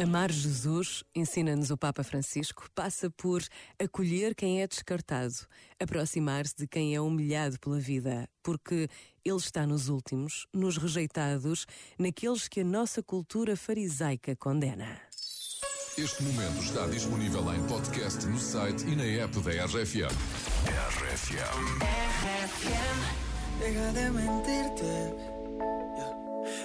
Amar Jesus, ensina-nos o Papa Francisco, passa por acolher quem é descartado, aproximar-se de quem é humilhado pela vida, porque Ele está nos últimos, nos rejeitados, naqueles que a nossa cultura farisaica condena. Este momento está disponível em podcast no site e na app da RFM. RFM. Deja de mentirte.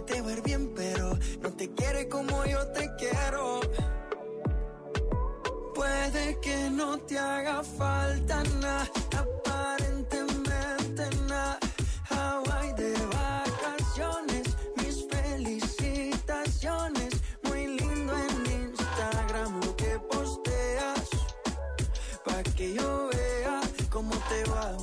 te va bien, pero no te quiere como yo te quiero. Puede que no te haga falta nada, aparentemente nada. Hawaii de vacaciones, mis felicitaciones. Muy lindo en Instagram lo que posteas, pa' que yo vea cómo te va,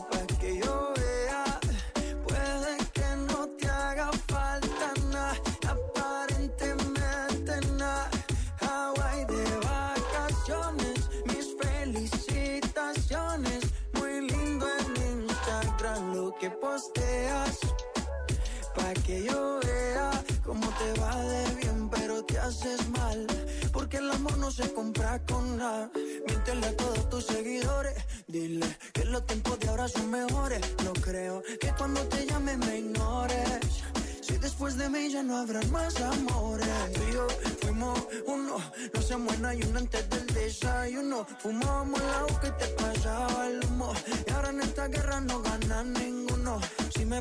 posteas. Pa' que yo vea cómo te va de bien, pero te haces mal. Porque el amor no se compra con nada. Miéntele a todos tus seguidores. Dile que los tiempos de ahora son mejores. No creo que cuando te llame me ignores. Si después de mí ya no habrá más amores. Tú y yo fuimos uno, no se muera y uno antes del desayuno. Fumábamos la que te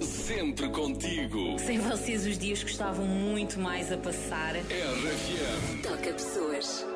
Sempre contigo. Sem vocês os dias gostavam muito mais a passar. RFM. Toca pessoas.